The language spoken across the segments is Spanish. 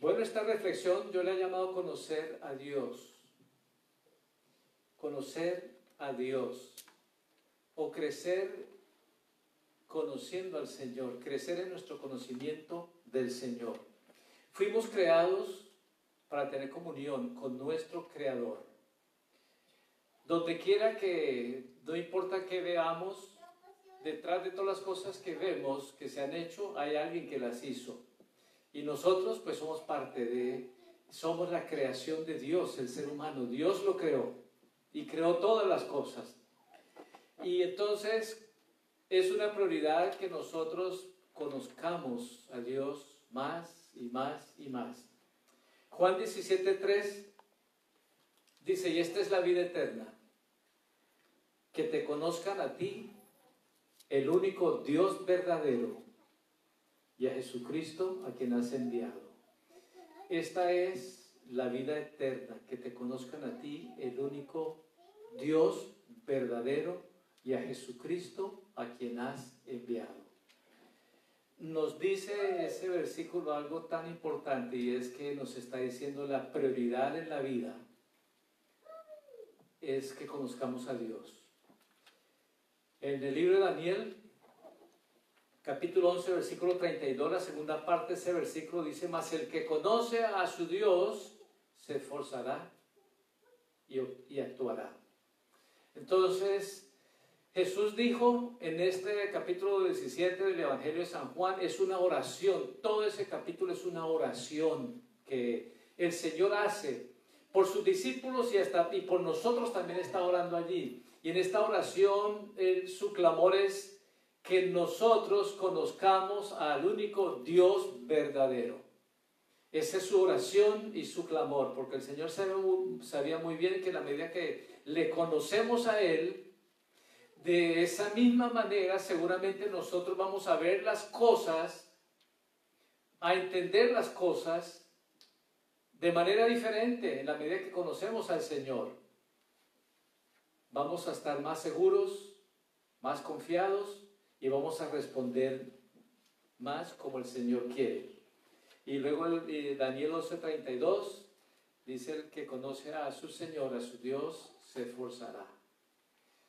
Bueno, esta reflexión yo le he llamado conocer a Dios. Conocer a Dios. O crecer conociendo al Señor. Crecer en nuestro conocimiento del Señor. Fuimos creados para tener comunión con nuestro Creador. Donde quiera que, no importa que veamos, detrás de todas las cosas que vemos que se han hecho, hay alguien que las hizo. Y nosotros pues somos parte de, somos la creación de Dios, el ser humano. Dios lo creó y creó todas las cosas. Y entonces es una prioridad que nosotros conozcamos a Dios más y más y más. Juan 17.3 dice, y esta es la vida eterna, que te conozcan a ti, el único Dios verdadero, y a Jesucristo a quien has enviado. Esta es la vida eterna, que te conozcan a ti, el único Dios verdadero, y a Jesucristo a quien has enviado. Nos dice ese versículo algo tan importante y es que nos está diciendo la prioridad en la vida es que conozcamos a Dios. En el libro de Daniel, capítulo 11, versículo 32, la segunda parte de ese versículo dice, mas el que conoce a su Dios se esforzará y, actuará. Entonces, Jesús dijo en este capítulo 17 del Evangelio de San Juan, es una oración, todo ese capítulo es una oración que el Señor hace por sus discípulos y, hasta, y por nosotros también está orando allí. Y en esta oración su clamor es que nosotros conozcamos al único Dios verdadero. Esa es su oración y su clamor, porque el Señor sabía muy bien que en la medida que le conocemos a Él, de esa misma manera, seguramente nosotros vamos a ver las cosas, a entender las cosas de manera diferente en la medida que conocemos al Señor. Vamos a estar más seguros, más confiados y vamos a responder más como el Señor quiere. Y luego Daniel 11:32 dice el que conoce a su Señor, a su Dios, se esforzará.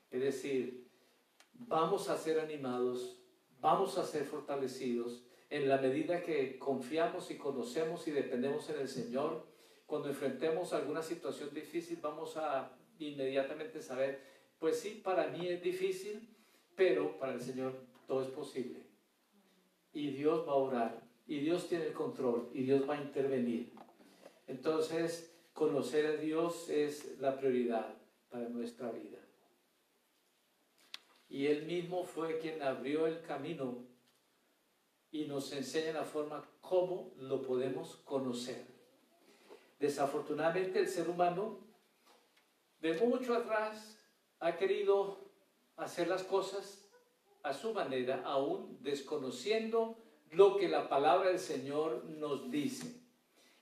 Es decir, vamos a ser animados, vamos a ser fortalecidos en la medida que confiamos y conocemos y dependemos en el Señor. Cuando enfrentemos alguna situación difícil, vamos a inmediatamente saber, pues sí, para mí es difícil, pero para el Señor todo es posible. Y Dios va a orar, y Dios tiene el control, y Dios va a intervenir. Entonces, conocer a Dios es la prioridad para nuestra vida. Y Él mismo fue quien abrió el camino y nos enseña la forma cómo lo podemos conocer. Desafortunadamente el ser humano de mucho atrás ha querido hacer las cosas a su manera, aún desconociendo lo que la palabra del Señor nos dice.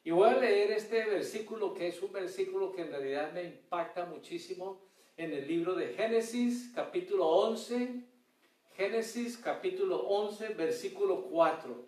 Y voy a leer este versículo que es un versículo que en realidad me impacta muchísimo en el libro de Génesis capítulo 11, Génesis capítulo 11, versículo 4.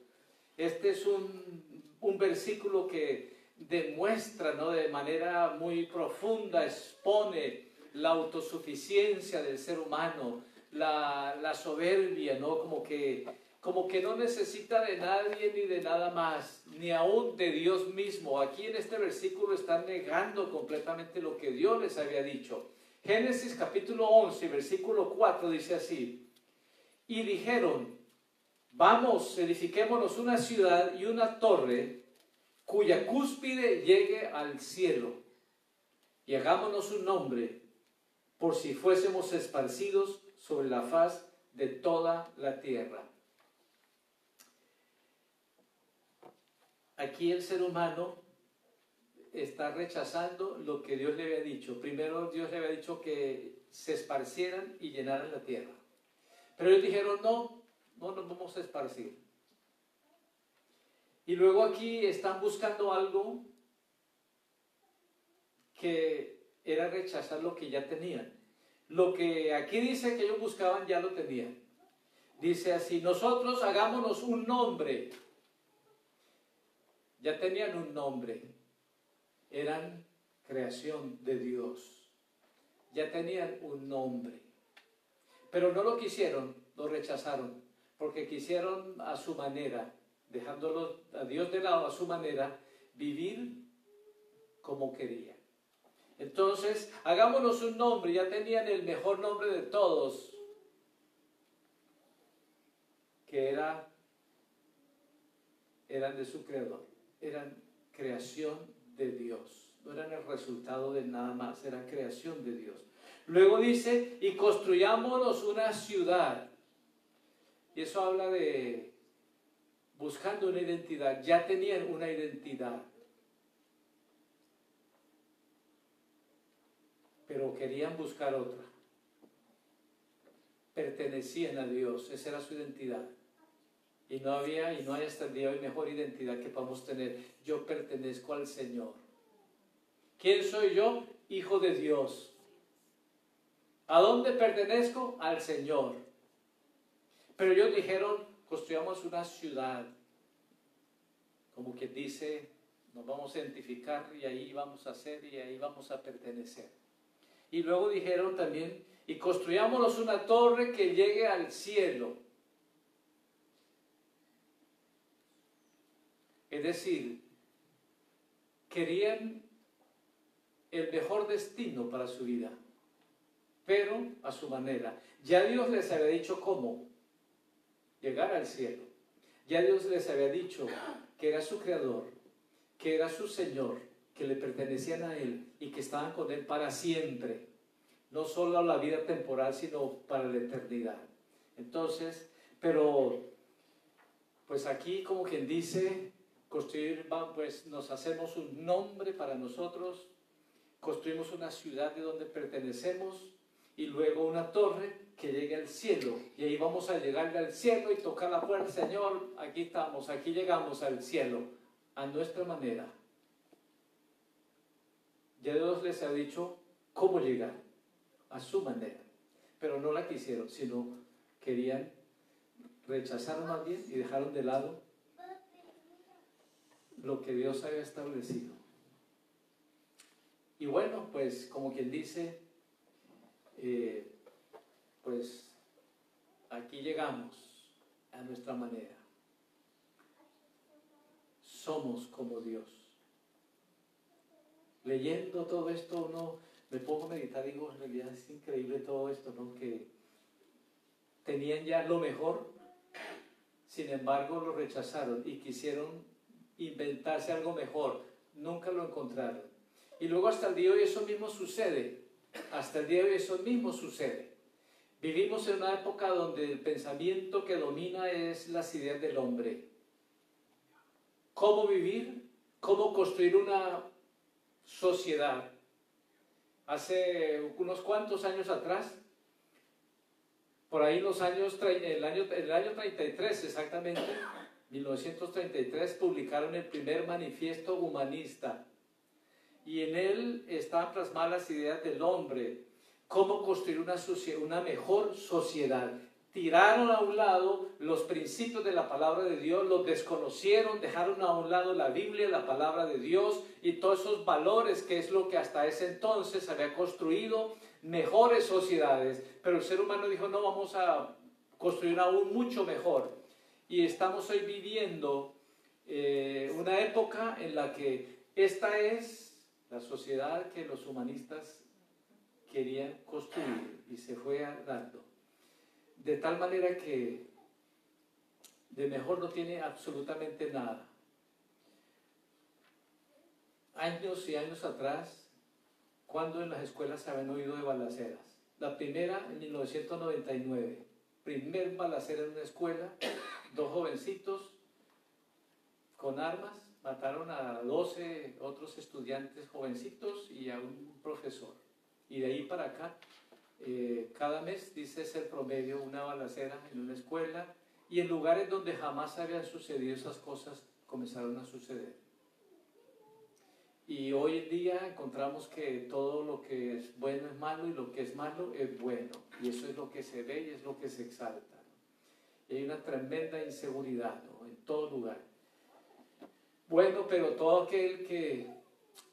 Este es un, un versículo que demuestra ¿no? de manera muy profunda, expone la autosuficiencia del ser humano, la, soberbia, ¿no? como, que, como que no necesita de nadie ni de nada más, ni aún de Dios mismo. Aquí en este versículo están negando completamente lo que Dios les había dicho. Génesis capítulo 11, versículo 4 dice así, y dijeron, vamos, edifiquémonos una ciudad y una torre cuya cúspide llegue al cielo, y hagámonos un nombre, por si fuésemos esparcidos sobre la faz de toda la tierra. Aquí el ser humano está rechazando lo que Dios le había dicho. Primero Dios le había dicho que se esparcieran y llenaran la tierra. Pero ellos dijeron, no, no nos vamos a esparcir. Y luego aquí están buscando algo que era rechazar lo que ya tenían. Lo que aquí dice que ellos buscaban ya lo tenían. Dice así, nosotros hagámonos un nombre ya tenían un nombre, eran creación de Dios, ya tenían un nombre, pero no lo quisieron, lo rechazaron, porque quisieron a su manera, dejándolo a Dios de lado a su manera, vivir como querían. Entonces, hagámonos un nombre, ya tenían el mejor nombre de todos, que era, eran de su creador, eran creación de Dios, no eran el resultado de nada más, eran creación de Dios. Luego dice, y construyámonos una ciudad. Y eso habla de buscando una identidad, ya tenían una identidad. Pero querían buscar otra. Pertenecían a Dios, esa era su identidad. Y no había y no hay hasta el día hoy mejor identidad que podamos tener. Yo pertenezco al Señor. ¿Quién soy yo? Hijo de Dios. ¿A dónde pertenezco? Al Señor. Pero ellos dijeron, construyamos una ciudad. Como quien dice, nos vamos a identificar y ahí vamos a ser y ahí vamos a pertenecer. Y luego dijeron también, y construyámonos una torre que llegue al cielo Es decir, querían el mejor destino para su vida, pero a su manera. Ya Dios les había dicho cómo llegar al cielo. Ya Dios les había dicho que era su creador, que era su Señor, que le pertenecían a Él y que estaban con Él para siempre. No solo la vida temporal, sino para la eternidad. Entonces, pero, pues aquí como quien dice, construir, pues nos hacemos un nombre para nosotros, construimos una ciudad de donde pertenecemos y luego una torre que llegue al cielo. Y ahí vamos a llegar al cielo y tocar la puerta, Señor, aquí estamos, aquí llegamos al cielo, a nuestra manera. Ya Dios les ha dicho cómo llegar, a su manera. Pero no la quisieron, sino querían, rechazaron más bien y dejaron de lado lo que Dios había establecido. Y bueno, pues como quien dice, eh, pues aquí llegamos a nuestra manera. Somos como Dios. Leyendo todo esto, uno me pongo a meditar y digo, en realidad es increíble todo esto, ¿no? Que tenían ya lo mejor, sin embargo lo rechazaron y quisieron inventarse algo mejor. Nunca lo encontraron. Y luego hasta el día de hoy eso mismo sucede. Hasta el día de hoy eso mismo sucede. Vivimos en una época donde el pensamiento que domina es las ideas del hombre. ¿Cómo vivir? ¿Cómo construir una sociedad? Hace unos cuantos años atrás, por ahí los años, el año, el año 33 exactamente, 1933 publicaron el primer manifiesto humanista y en él estaban plasmadas las ideas del hombre, cómo construir una, una mejor sociedad. Tiraron a un lado los principios de la palabra de Dios, los desconocieron, dejaron a un lado la Biblia, la palabra de Dios y todos esos valores que es lo que hasta ese entonces había construido mejores sociedades. Pero el ser humano dijo, no, vamos a construir aún mucho mejor y estamos hoy viviendo eh, una época en la que esta es la sociedad que los humanistas querían construir y se fue dando. De tal manera que de mejor no tiene absolutamente nada. Años y años atrás, cuando en las escuelas se habían oído de balaceras. La primera en 1999, primer balacera en una escuela, dos jovencitos con armas mataron a 12 otros estudiantes jovencitos y a un profesor. Y de ahí para acá, eh, cada mes, dice es el promedio, una balacera en una escuela y en lugares donde jamás habían sucedido esas cosas comenzaron a suceder. Y hoy en día encontramos que todo lo que es bueno es malo y lo que es malo es bueno. Y eso es lo que se ve y es lo que se exalta hay una tremenda inseguridad en todo lugar. Bueno, pero todo aquel que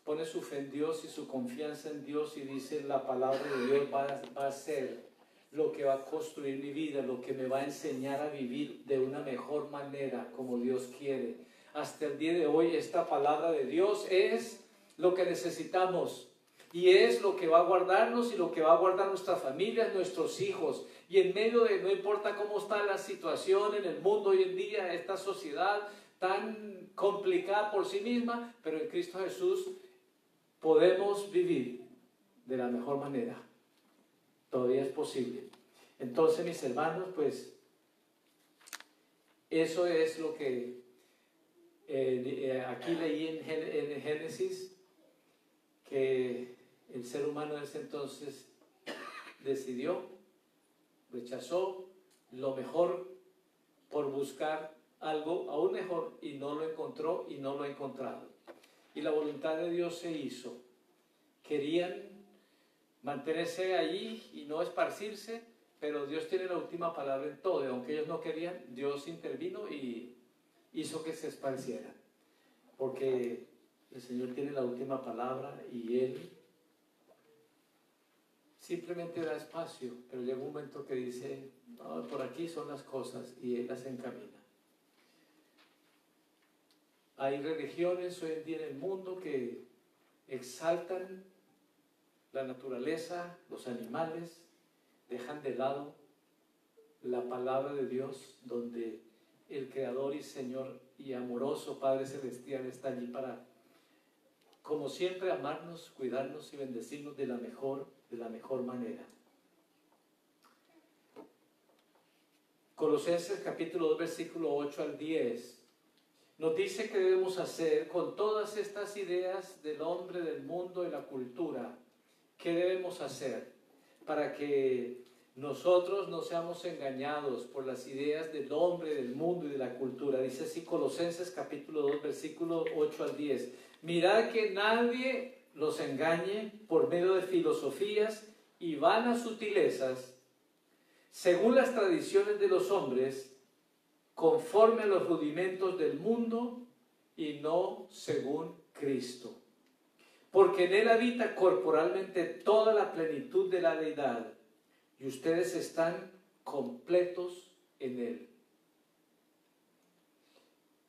pone su fe en Dios y su confianza en Dios y dice la palabra de Dios va, a ser lo que va a construir mi vida, lo que me va a enseñar a vivir de una mejor manera como Dios quiere. Hasta el día de hoy esta palabra de Dios es lo que necesitamos y es lo que va a guardarnos y lo que va a guardar nuestra familia, nuestros hijos. Y en medio de, no importa cómo está la situación en el mundo hoy en día, esta sociedad tan complicada por sí misma, pero en Cristo Jesús podemos vivir de la mejor manera. Todavía es posible. Entonces, mis hermanos, pues eso es lo que eh, aquí leí en, en Génesis, que el ser humano en ese entonces decidió, rechazó lo mejor por buscar algo aún mejor y no lo encontró y no lo ha encontrado. Y la voluntad de Dios se hizo. Querían mantenerse allí y no esparcirse, pero Dios tiene la última palabra en todo. Y aunque ellos no querían, Dios intervino y hizo que se esparcieran. Porque el Señor tiene la última palabra y Él simplemente da espacio, pero llega un momento que dice, por aquí son las cosas y Él las encamina. Hay religiones hoy en día en el mundo que exaltan la naturaleza, los animales, dejan de lado la palabra de Dios donde el Creador y Señor y amoroso Padre Celestial está allí para, como siempre, amarnos, cuidarnos y bendecirnos de la mejor, de la mejor manera. Colosenses capítulo 2, versículo 8 al 10 nos dice que debemos hacer con todas estas ideas del hombre, del mundo y la cultura. ¿Qué debemos hacer para que nosotros no seamos engañados por las ideas del hombre, del mundo y de la cultura? Dice así Colosenses capítulo 2, versículo 8 al 10. Mirad que nadie los engañe por medio de filosofías y vanas sutilezas, según las tradiciones de los hombres, conforme a los rudimentos del mundo y no según Cristo. Porque en Él habita corporalmente toda la plenitud de la deidad y ustedes están completos en Él.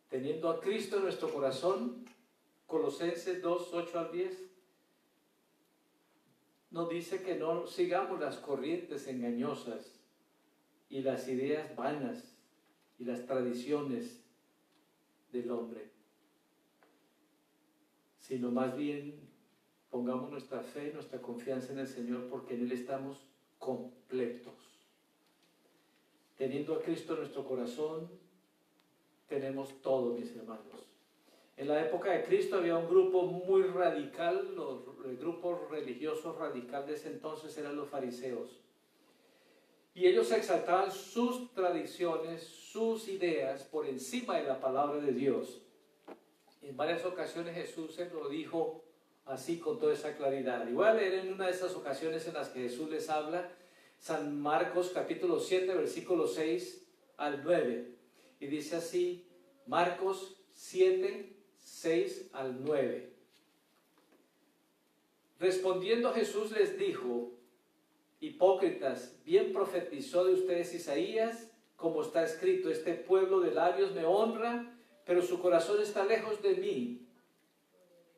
Teniendo a Cristo en nuestro corazón, Colosenses 2, 8 al 10, nos dice que no sigamos las corrientes engañosas y las ideas vanas y las tradiciones del hombre, sino más bien pongamos nuestra fe, nuestra confianza en el Señor, porque en Él estamos completos. Teniendo a Cristo en nuestro corazón, tenemos todo, mis hermanos. En la época de Cristo había un grupo muy radical, los, el grupo religioso radical de ese entonces eran los fariseos. Y ellos exaltaban sus tradiciones, sus ideas por encima de la palabra de Dios. En varias ocasiones Jesús se lo dijo así con toda esa claridad. Y voy a leer en una de esas ocasiones en las que Jesús les habla, San Marcos capítulo 7, versículo 6 al 9. Y dice así, Marcos 7, 6 al 9. Respondiendo Jesús les dijo, Hipócritas, bien profetizó de ustedes Isaías, como está escrito, este pueblo de labios me honra, pero su corazón está lejos de mí,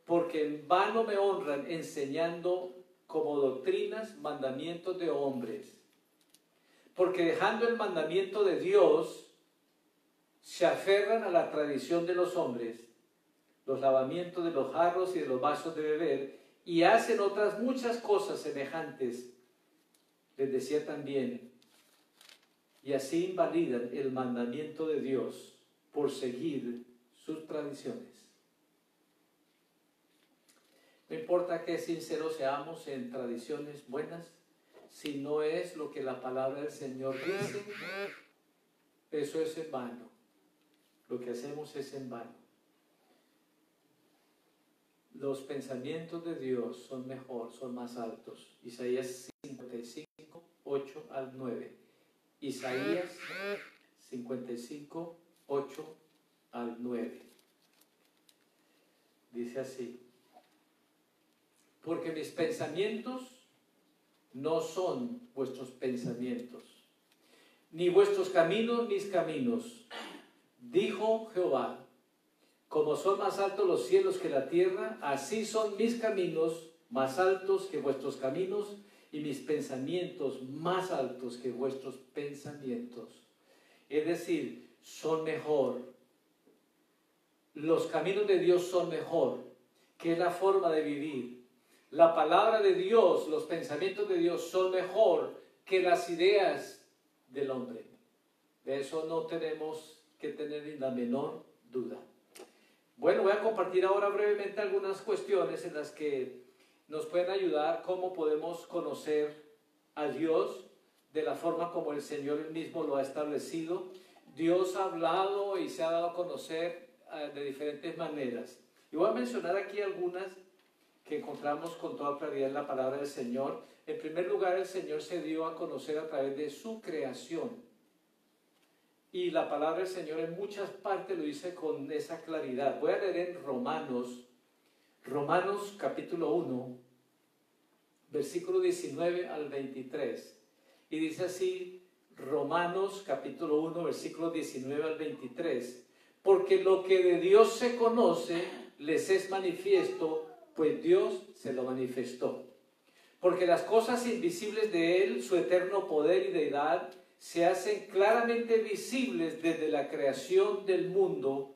porque en vano me honran enseñando como doctrinas mandamientos de hombres. Porque dejando el mandamiento de Dios, se aferran a la tradición de los hombres, los lavamientos de los jarros y de los vasos de beber, y hacen otras muchas cosas semejantes les decía también, y así invalidan el mandamiento de Dios por seguir sus tradiciones. No importa que sinceros seamos en tradiciones buenas, si no es lo que la palabra del Señor dice, eso es en vano. Lo que hacemos es en vano. Los pensamientos de Dios son mejor, son más altos. Isaías 55. 8 al 9. Isaías 55, 8 al 9. dice así, porque mis pensamientos no son vuestros pensamientos, ni vuestros caminos mis caminos, dijo Jehová. Como son más altos los cielos que la tierra, así son mis caminos más altos que vuestros caminos y mis pensamientos más altos que vuestros pensamientos. Es decir, son mejor. Los caminos de Dios son mejor, que la forma de vivir. La palabra de Dios, los pensamientos de Dios son mejor que las ideas del hombre. De eso no tenemos que tener ni la menor duda. Bueno, voy a compartir ahora brevemente algunas cuestiones en las que nos pueden ayudar cómo podemos conocer a Dios de la forma como el Señor mismo lo ha establecido. Dios ha hablado y se ha dado a conocer eh, de diferentes maneras. Y voy a mencionar aquí algunas que encontramos con toda claridad en la palabra del Señor. En primer lugar, el Señor se dio a conocer a través de su creación. Y la palabra del Señor en muchas partes lo dice con esa claridad. Voy a leer en Romanos, Romanos capítulo 1, versículo 19 al 23. Y dice así, Romanos capítulo 1, versículo 19 al 23. Porque lo que de Dios se conoce les es manifiesto, pues Dios se lo manifestó. Porque las cosas invisibles de Él, su eterno poder y deidad, se hacen claramente visibles desde la creación del mundo,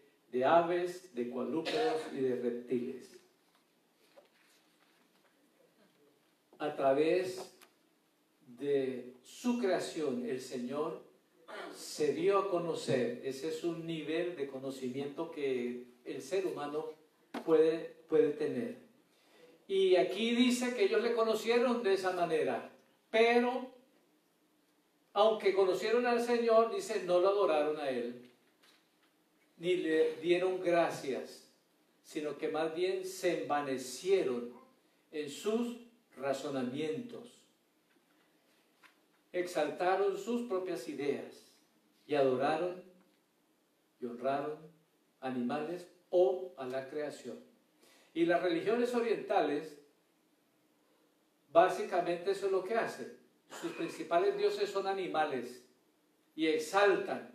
de aves, de cuadrúpedos y de reptiles. A través de su creación, el Señor se dio a conocer. Ese es un nivel de conocimiento que el ser humano puede, puede tener. Y aquí dice que ellos le conocieron de esa manera, pero aunque conocieron al Señor, dice, no lo adoraron a Él, ni le dieron gracias, sino que más bien se envanecieron en sus razonamientos, exaltaron sus propias ideas y adoraron y honraron animales o a la creación. Y las religiones orientales, básicamente eso es lo que hacen sus principales dioses son animales y exaltan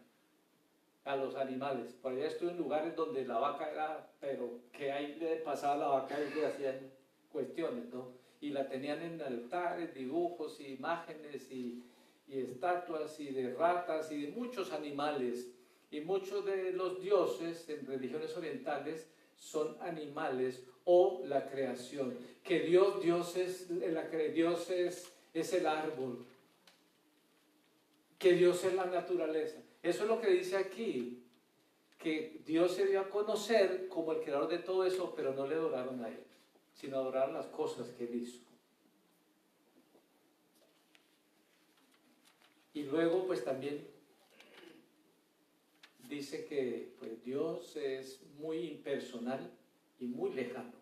a los animales. Por allá estuve en lugares donde la vaca era, pero que ahí le pasaba la vaca y le hacían cuestiones, ¿no? Y la tenían en altares, dibujos, imágenes y, y estatuas y de ratas y de muchos animales. Y muchos de los dioses en religiones orientales son animales o la creación. Que Dios, Dios es, la, Dios es el árbol, que Dios es la naturaleza. Eso es lo que dice aquí, que Dios se dio a conocer como el creador de todo eso, pero no le adoraron a Él, sino adoraron las cosas que Él hizo. Y luego pues también dice que pues, Dios es muy impersonal y muy lejano.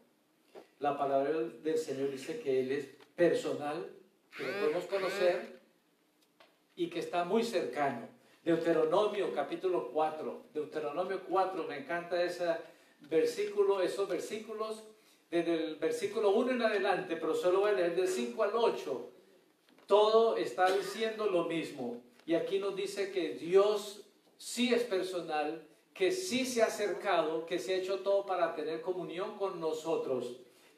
La palabra del Señor dice que Él es personal que lo podemos conocer y que está muy cercano. Deuteronomio capítulo 4. Deuteronomio 4, me encanta ese versículo, esos versículos desde el versículo 1 en adelante, pero solo voy a leer del 5 al 8. Todo está diciendo lo mismo. Y aquí nos dice que Dios sí es personal, que sí se ha acercado, que se ha hecho todo para tener comunión con nosotros.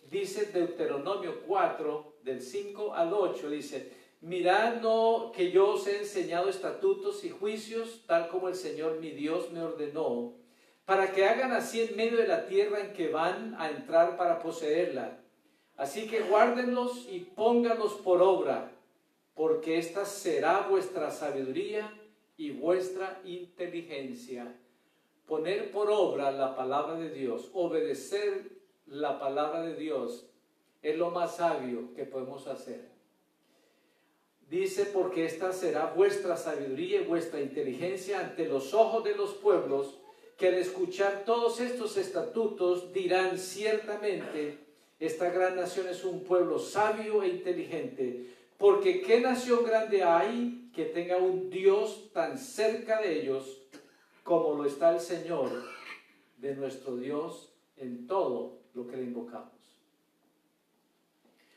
Dice Deuteronomio 4, del 5 al 8, dice, mirad no que yo os he enseñado estatutos y juicios, tal como el Señor mi Dios me ordenó, para que hagan así en medio de la tierra en que van a entrar para poseerla. Así que guárdenlos y pónganlos por obra, porque esta será vuestra sabiduría y vuestra inteligencia. Poner por obra la palabra de Dios, obedecer la palabra de Dios es lo más sabio que podemos hacer. Dice, porque esta será vuestra sabiduría y vuestra inteligencia ante los ojos de los pueblos, que al escuchar todos estos estatutos dirán ciertamente, esta gran nación es un pueblo sabio e inteligente, porque ¿qué nación grande hay que tenga un Dios tan cerca de ellos como lo está el Señor de nuestro Dios en todo lo que le invocamos?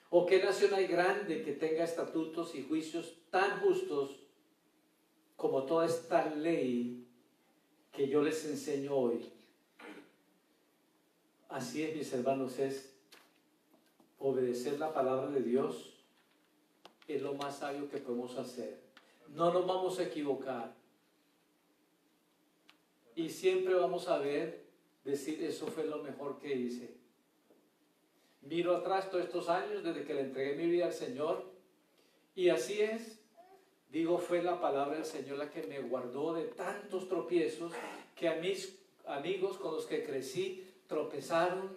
¿O qué nación hay grande que tenga estatutos y juicios tan justos como toda esta ley que yo les enseño hoy? Así es, mis hermanos, es obedecer la palabra de Dios es lo más sabio que podemos hacer. No nos vamos a equivocar. Y siempre vamos a ver, decir, eso fue lo mejor que hice. Miro atrás todos estos años desde que le entregué mi vida al Señor y así es. Digo, fue la palabra del Señor la que me guardó de tantos tropiezos que a mis amigos con los que crecí tropezaron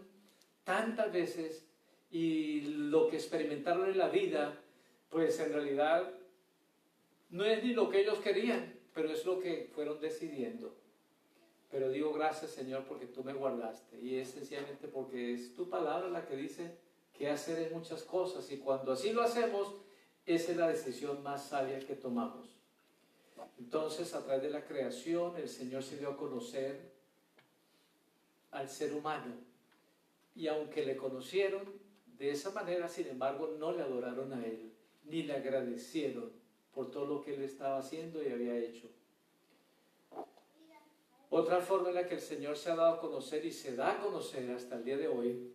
tantas veces y lo que experimentaron en la vida, pues en realidad no es ni lo que ellos querían, pero es lo que fueron decidiendo. Pero digo gracias Señor porque tú me guardaste y es sencillamente porque es tu palabra la que dice que hacer en muchas cosas y cuando así lo hacemos, esa es la decisión más sabia que tomamos. Entonces, a través de la creación, el Señor se dio a conocer al ser humano. Y aunque le conocieron de esa manera, sin embargo, no le adoraron a Él, ni le agradecieron por todo lo que Él estaba haciendo y había hecho. Otra forma en la que el Señor se ha dado a conocer y se da a conocer hasta el día de hoy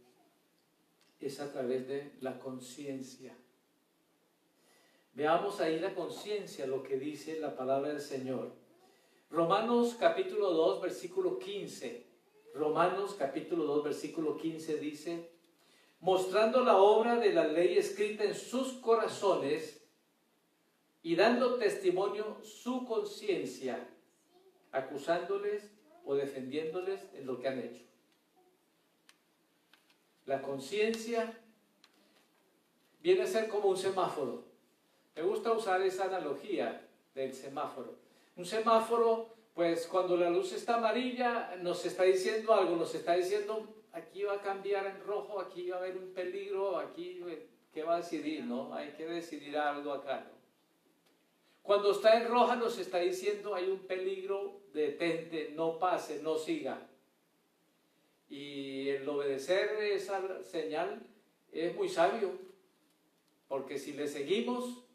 es a través de la conciencia. Veamos ahí la conciencia, lo que dice la palabra del Señor. Romanos capítulo 2, versículo 15. Romanos capítulo 2, versículo 15 dice, mostrando la obra de la ley escrita en sus corazones y dando testimonio su conciencia, acusándoles o defendiéndoles en lo que han hecho. La conciencia viene a ser como un semáforo. Me gusta usar esa analogía del semáforo. Un semáforo, pues cuando la luz está amarilla, nos está diciendo algo, nos está diciendo, aquí va a cambiar en rojo, aquí va a haber un peligro, aquí, ¿qué va a decidir? No? Hay que decidir algo acá. ¿no? Cuando está en roja nos está diciendo, hay un peligro, detente, no pase, no siga. Y el obedecer esa señal es muy sabio, porque si le seguimos,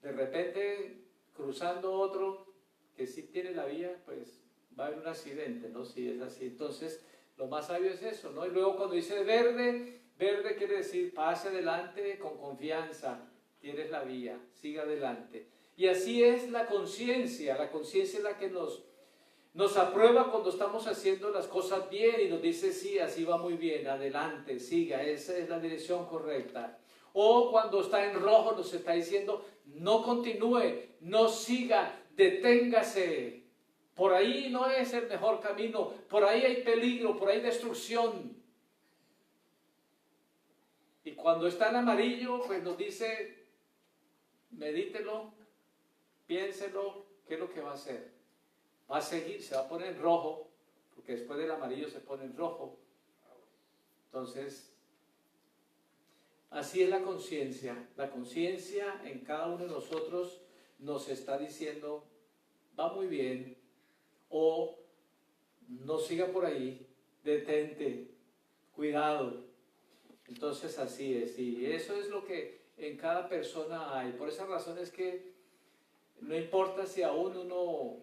de repente cruzando otro que sí tiene la vía, pues va a haber un accidente, ¿no? Si es así. Entonces, lo más sabio es eso, ¿no? Y luego cuando dice verde, verde quiere decir pase adelante con confianza, tienes la vía, siga adelante. Y así es la conciencia, la conciencia es la que nos, nos aprueba cuando estamos haciendo las cosas bien y nos dice, sí, así va muy bien, adelante, siga, esa es la dirección correcta. O cuando está en rojo nos está diciendo, no continúe, no siga, deténgase. Por ahí no es el mejor camino, por ahí hay peligro, por ahí destrucción. Y cuando está en amarillo, pues nos dice, medítelo, piénselo, ¿qué es lo que va a hacer? Va a seguir, se va a poner en rojo, porque después del amarillo se pone en rojo. Entonces, Así es la conciencia. La conciencia en cada uno de nosotros nos está diciendo, va muy bien, o no siga por ahí, detente, cuidado. Entonces así es, y eso es lo que en cada persona hay. Por esa razón es que no importa si aún uno,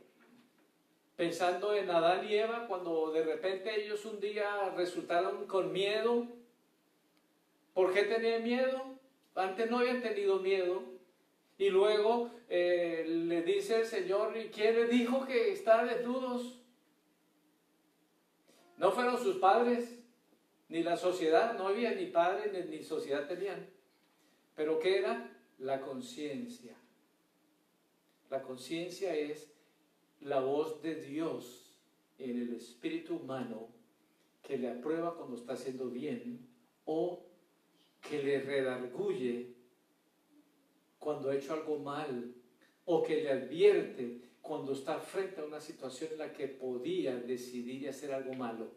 pensando en Adán y Eva, cuando de repente ellos un día resultaron con miedo, ¿Por qué tenían miedo? Antes no habían tenido miedo. Y luego eh, le dice el Señor, ¿y quién le dijo que estaban desnudos? No fueron sus padres, ni la sociedad, no había ni padres ni, ni sociedad tenían. Pero ¿qué era? La conciencia. La conciencia es la voz de Dios en el espíritu humano que le aprueba cuando está haciendo bien o que le redarguye cuando ha hecho algo mal o que le advierte cuando está frente a una situación en la que podía decidir hacer algo malo.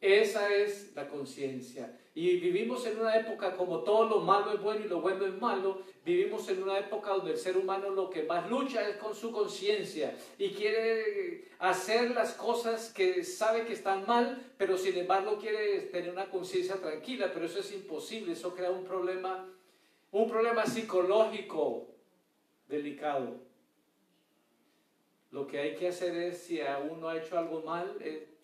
Esa es la conciencia. Y vivimos en una época como todo lo malo es bueno y lo bueno es malo. Vivimos en una época donde el ser humano lo que más lucha es con su conciencia y quiere hacer las cosas que sabe que están mal, pero sin embargo quiere tener una conciencia tranquila. Pero eso es imposible. Eso crea un problema, un problema psicológico delicado. Lo que hay que hacer es, si aún no ha hecho algo mal,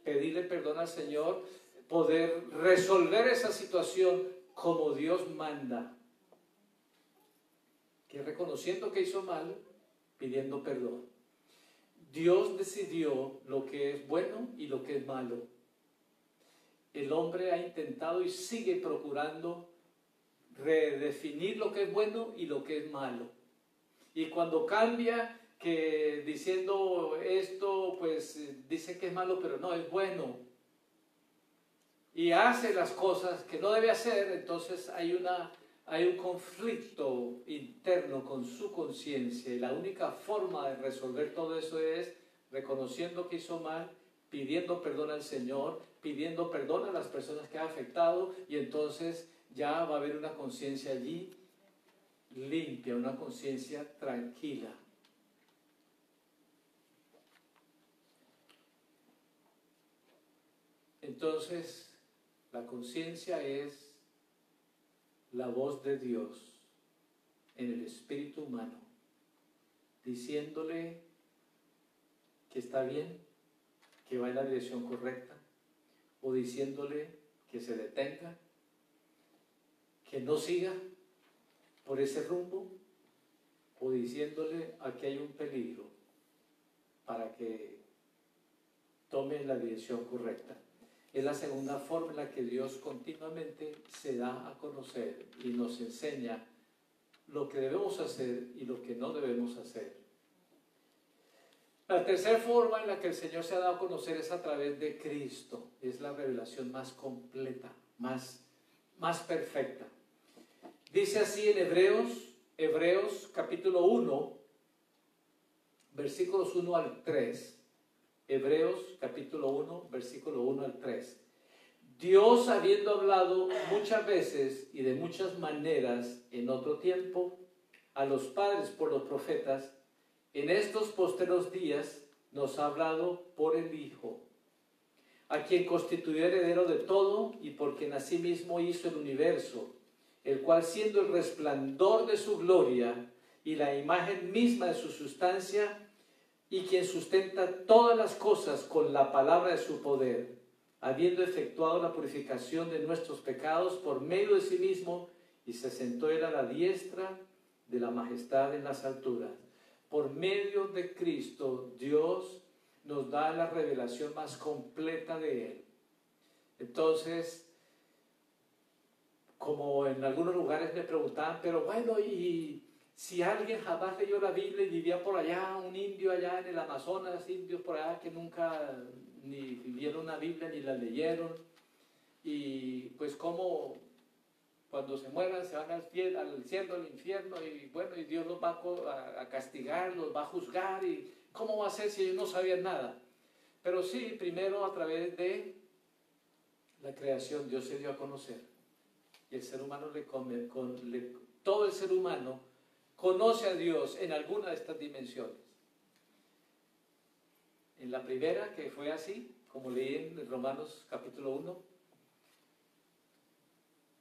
pedirle perdón al Señor, poder resolver esa situación como Dios manda. Que reconociendo que hizo mal, pidiendo perdón. Dios decidió lo que es bueno y lo que es malo. El hombre ha intentado y sigue procurando redefinir lo que es bueno y lo que es malo. Y cuando cambia, que diciendo esto, pues dice que es malo, pero no, es bueno. Y hace las cosas que no debe hacer, entonces hay, una, hay un conflicto interno con su conciencia. Y la única forma de resolver todo eso es reconociendo que hizo mal, pidiendo perdón al Señor, pidiendo perdón a las personas que ha afectado y entonces ya va a haber una conciencia allí limpia, una conciencia tranquila. Entonces, la conciencia es la voz de Dios en el espíritu humano, diciéndole que está bien, que va en la dirección correcta, o diciéndole que se detenga, que no siga, por ese rumbo o diciéndole aquí hay un peligro para que tome la dirección correcta. Es la segunda forma en la que Dios continuamente se da a conocer y nos enseña lo que debemos hacer y lo que no debemos hacer. La tercera forma en la que el Señor se ha dado a conocer es a través de Cristo. Es la revelación más completa, más, más perfecta. Dice así en Hebreos, Hebreos capítulo 1, versículos 1 al 3. Hebreos capítulo 1, versículo 1 al 3. Dios habiendo hablado muchas veces y de muchas maneras en otro tiempo a los padres por los profetas, en estos posteros días nos ha hablado por el Hijo, a quien constituyó heredero de todo y por quien asimismo hizo el universo el cual siendo el resplandor de su gloria y la imagen misma de su sustancia, y quien sustenta todas las cosas con la palabra de su poder, habiendo efectuado la purificación de nuestros pecados por medio de sí mismo, y se sentó él la diestra de la majestad en las alturas. Por medio de Cristo, Dios nos da la revelación más completa de Él. Entonces, como en algunos lugares me preguntaban, pero bueno, y si alguien jamás leyó la Biblia y vivía por allá, un indio allá en el Amazonas, indios por allá que nunca ni vieron una Biblia ni la leyeron, y pues como cuando se mueran se van al, cielo, al infierno, y bueno, y Dios los va a, a castigar, los va a juzgar, y ¿cómo va a ser si ellos no sabían nada? Pero sí, primero a través de la creación Dios se dio a conocer el ser humano le, come, con, todo el ser humano conoce a Dios en alguna de estas dimensiones. En la primera, que fue así, como leí en Romanos capítulo 1,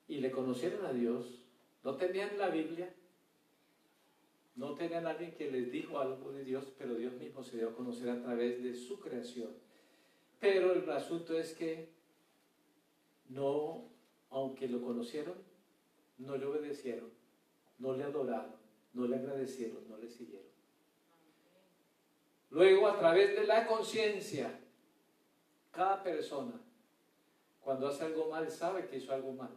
y le conocieron a Dios, no tenían la Biblia, no tenían a alguien que les dijo algo de Dios, pero Dios mismo se dio a conocer a través de su creación. Pero el asunto es que no aunque lo conocieron, no le obedecieron, no le adoraron, no le agradecieron, no le siguieron. Luego, a través de la conciencia, cada persona, cuando hace algo mal, sabe que hizo algo mal.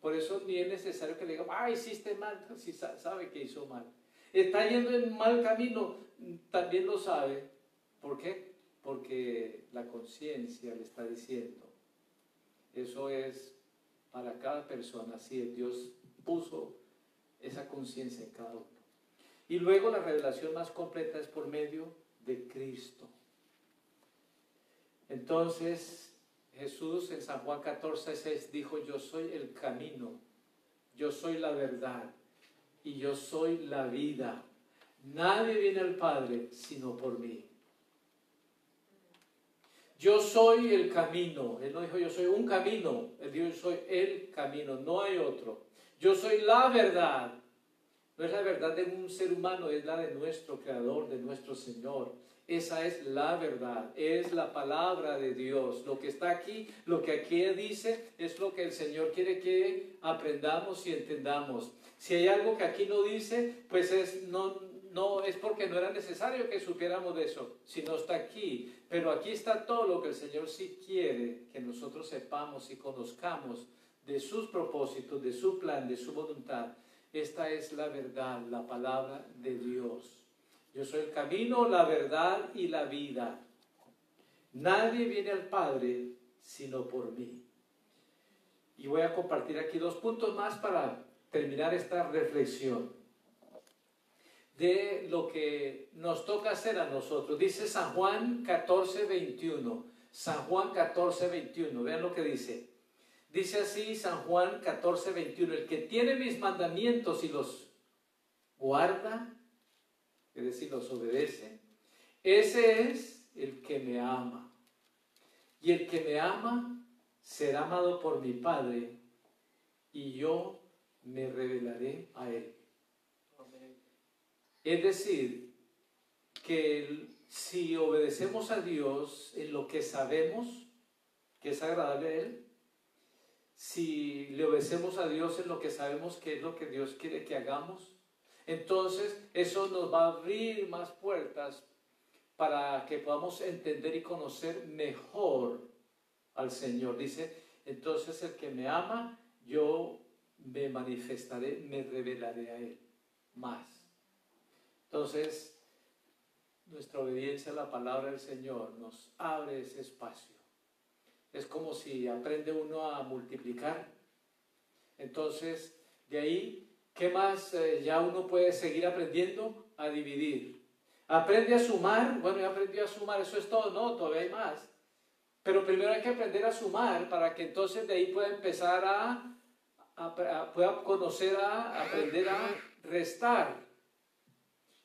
Por eso ni es necesario que le diga, ah, hiciste mal, si sabe que hizo mal. Está yendo en mal camino, también lo sabe. ¿Por qué? porque la conciencia le está diciendo. Eso es para cada persona, así Dios puso esa conciencia en cada uno. Y luego la revelación más completa es por medio de Cristo. Entonces Jesús en San Juan 14, 6 dijo, yo soy el camino, yo soy la verdad y yo soy la vida. Nadie viene al Padre sino por mí. Yo soy el camino. Él no dijo yo soy un camino. Él dijo yo soy el camino. No hay otro. Yo soy la verdad. No es la verdad de un ser humano, es la de nuestro Creador, de nuestro Señor. Esa es la verdad, es la palabra de Dios. Lo que está aquí, lo que aquí dice, es lo que el Señor quiere que aprendamos y entendamos. Si hay algo que aquí no dice, pues es, no, no es porque no era necesario que supiéramos de eso, sino está aquí. Pero aquí está todo lo que el Señor sí quiere que nosotros sepamos y conozcamos de sus propósitos, de su plan, de su voluntad. Esta es la verdad, la palabra de Dios. Yo soy el camino, la verdad y la vida. Nadie viene al Padre sino por mí. Y voy a compartir aquí dos puntos más para terminar esta reflexión de lo que nos toca hacer a nosotros. Dice San Juan 14, 21. San Juan 14, 21. Vean lo que dice. Dice así San Juan 14, 21. El que tiene mis mandamientos y los guarda, es decir, los obedece, ese es el que me ama. Y el que me ama será amado por mi Padre y yo me revelaré a él. Es decir, que si obedecemos a Dios en lo que sabemos que es agradable a Él, si le obedecemos a Dios en lo que sabemos que es lo que Dios quiere que hagamos, entonces eso nos va a abrir más puertas para que podamos entender y conocer mejor al Señor. Dice, entonces el que me ama, yo me manifestaré, me revelaré a Él más. Entonces, nuestra obediencia a la palabra del Señor nos abre ese espacio. Es como si aprende uno a multiplicar. Entonces, de ahí, ¿qué más eh, ya uno puede seguir aprendiendo? A dividir. Aprende a sumar. Bueno, ya aprendió a sumar, eso es todo. No, todavía hay más. Pero primero hay que aprender a sumar para que entonces de ahí pueda empezar a, a pueda conocer a aprender a restar.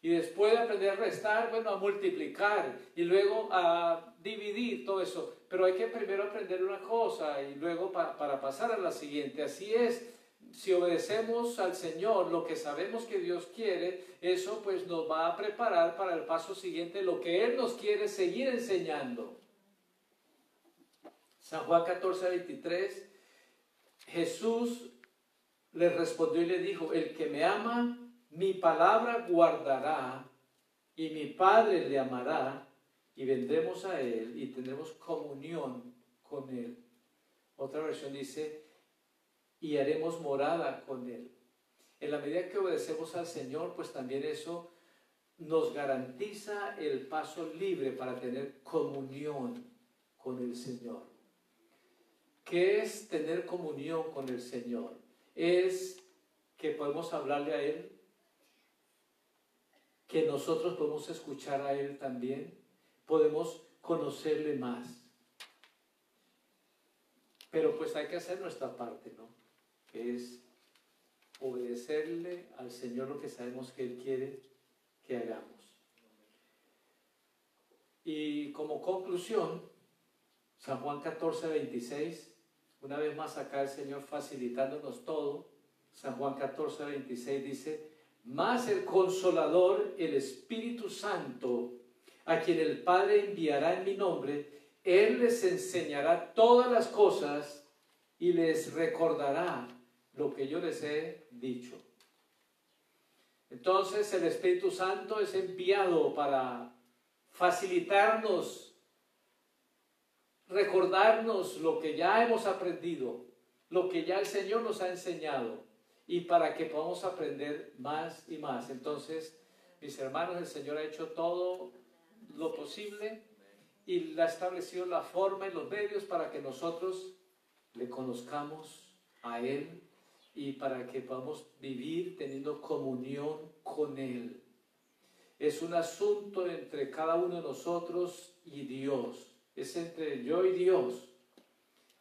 Y después de aprender a restar, bueno, a multiplicar y luego a dividir todo eso. Pero hay que primero aprender una cosa y luego para pasar a la siguiente. Así es, si obedecemos al Señor lo que sabemos que Dios quiere, eso pues nos va a preparar para el paso siguiente, lo que Él nos quiere seguir enseñando. San Juan 14, 23, Jesús le respondió y le dijo, el que me ama, mi palabra guardará y mi Padre le amará y vendremos a Él y tendremos comunión con Él. Otra versión dice, y haremos morada con Él. En la medida que obedecemos al Señor, pues también eso nos garantiza el paso libre para tener comunión con el Señor. ¿Qué es tener comunión con el Señor? Es que podemos hablarle a Él que nosotros podemos escuchar a Él también, podemos conocerle más. Pero pues hay que hacer nuestra parte, ¿no? Que es obedecerle al Señor lo que sabemos que Él quiere que hagamos. Y como conclusión, San Juan 14, 26, una vez más acá el Señor facilitándonos todo, San Juan 14, 26 dice, más el consolador, el Espíritu Santo, a quien el Padre enviará en mi nombre, Él les enseñará todas las cosas y les recordará lo que yo les he dicho. Entonces el Espíritu Santo es enviado para facilitarnos, recordarnos lo que ya hemos aprendido, lo que ya el Señor nos ha enseñado y para que podamos aprender más y más. Entonces, mis hermanos, el Señor ha hecho todo lo posible y le ha establecido la forma y los medios para que nosotros le conozcamos a Él y para que podamos vivir teniendo comunión con Él. Es un asunto entre cada uno de nosotros y Dios. Es entre yo y Dios.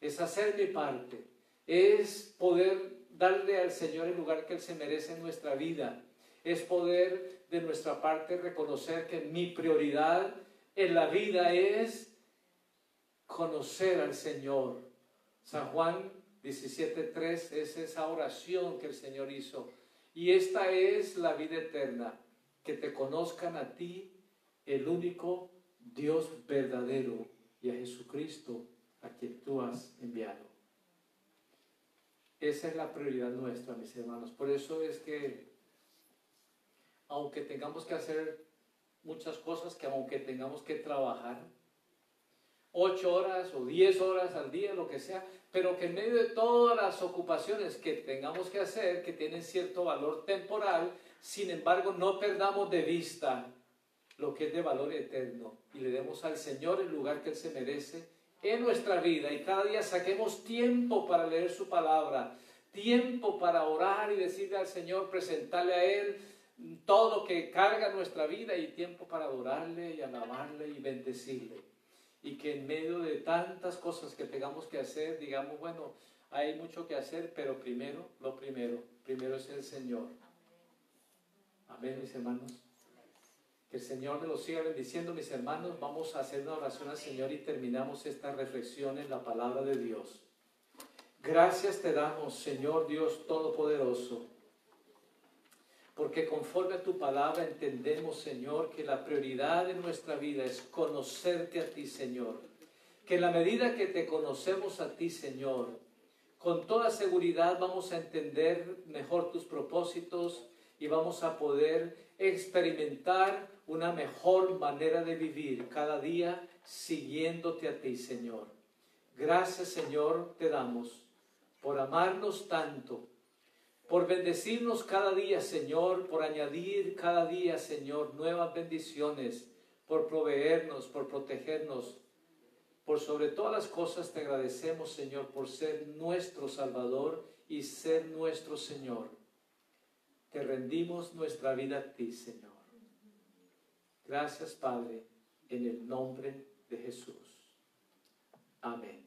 Es hacer mi parte. Es poder darle al Señor el lugar que Él se merece en nuestra vida. Es poder de nuestra parte reconocer que mi prioridad en la vida es conocer al Señor. San Juan 17.3 es esa oración que el Señor hizo. Y esta es la vida eterna, que te conozcan a ti, el único Dios verdadero, y a Jesucristo, a quien tú has enviado. Esa es la prioridad nuestra, mis hermanos. Por eso es que, aunque tengamos que hacer muchas cosas, que aunque tengamos que trabajar, ocho horas o diez horas al día, lo que sea, pero que en medio de todas las ocupaciones que tengamos que hacer, que tienen cierto valor temporal, sin embargo no perdamos de vista lo que es de valor eterno y le demos al Señor el lugar que Él se merece en nuestra vida. Y cada día saquemos tiempo para leer su palabra, tiempo para orar y decirle al Señor, presentarle a Él todo lo que carga nuestra vida y tiempo para adorarle y alabarle y bendecirle y que en medio de tantas cosas que tengamos que hacer, digamos, bueno, hay mucho que hacer, pero primero, lo primero, primero es el Señor. Amén, mis hermanos. Que el Señor me los siga bendiciendo, mis hermanos. Vamos a hacer una oración al Señor y terminamos esta reflexión en la palabra de Dios. Gracias te damos, Señor Dios Todopoderoso porque conforme a tu palabra entendemos, Señor, que la prioridad de nuestra vida es conocerte a ti, Señor. Que en la medida que te conocemos a ti, Señor, con toda seguridad vamos a entender mejor tus propósitos y vamos a poder experimentar una mejor manera de vivir cada día siguiéndote a ti, Señor. Gracias, Señor, te damos por amarnos tanto por bendecirnos cada día, Señor, por añadir cada día, Señor, nuevas bendiciones, por proveernos, por protegernos. Por sobre todas las cosas te agradecemos, Señor, por ser nuestro Salvador y ser nuestro Señor. Te rendimos nuestra vida a ti, Señor. Gracias, Padre, en el nombre de Jesús. Amén.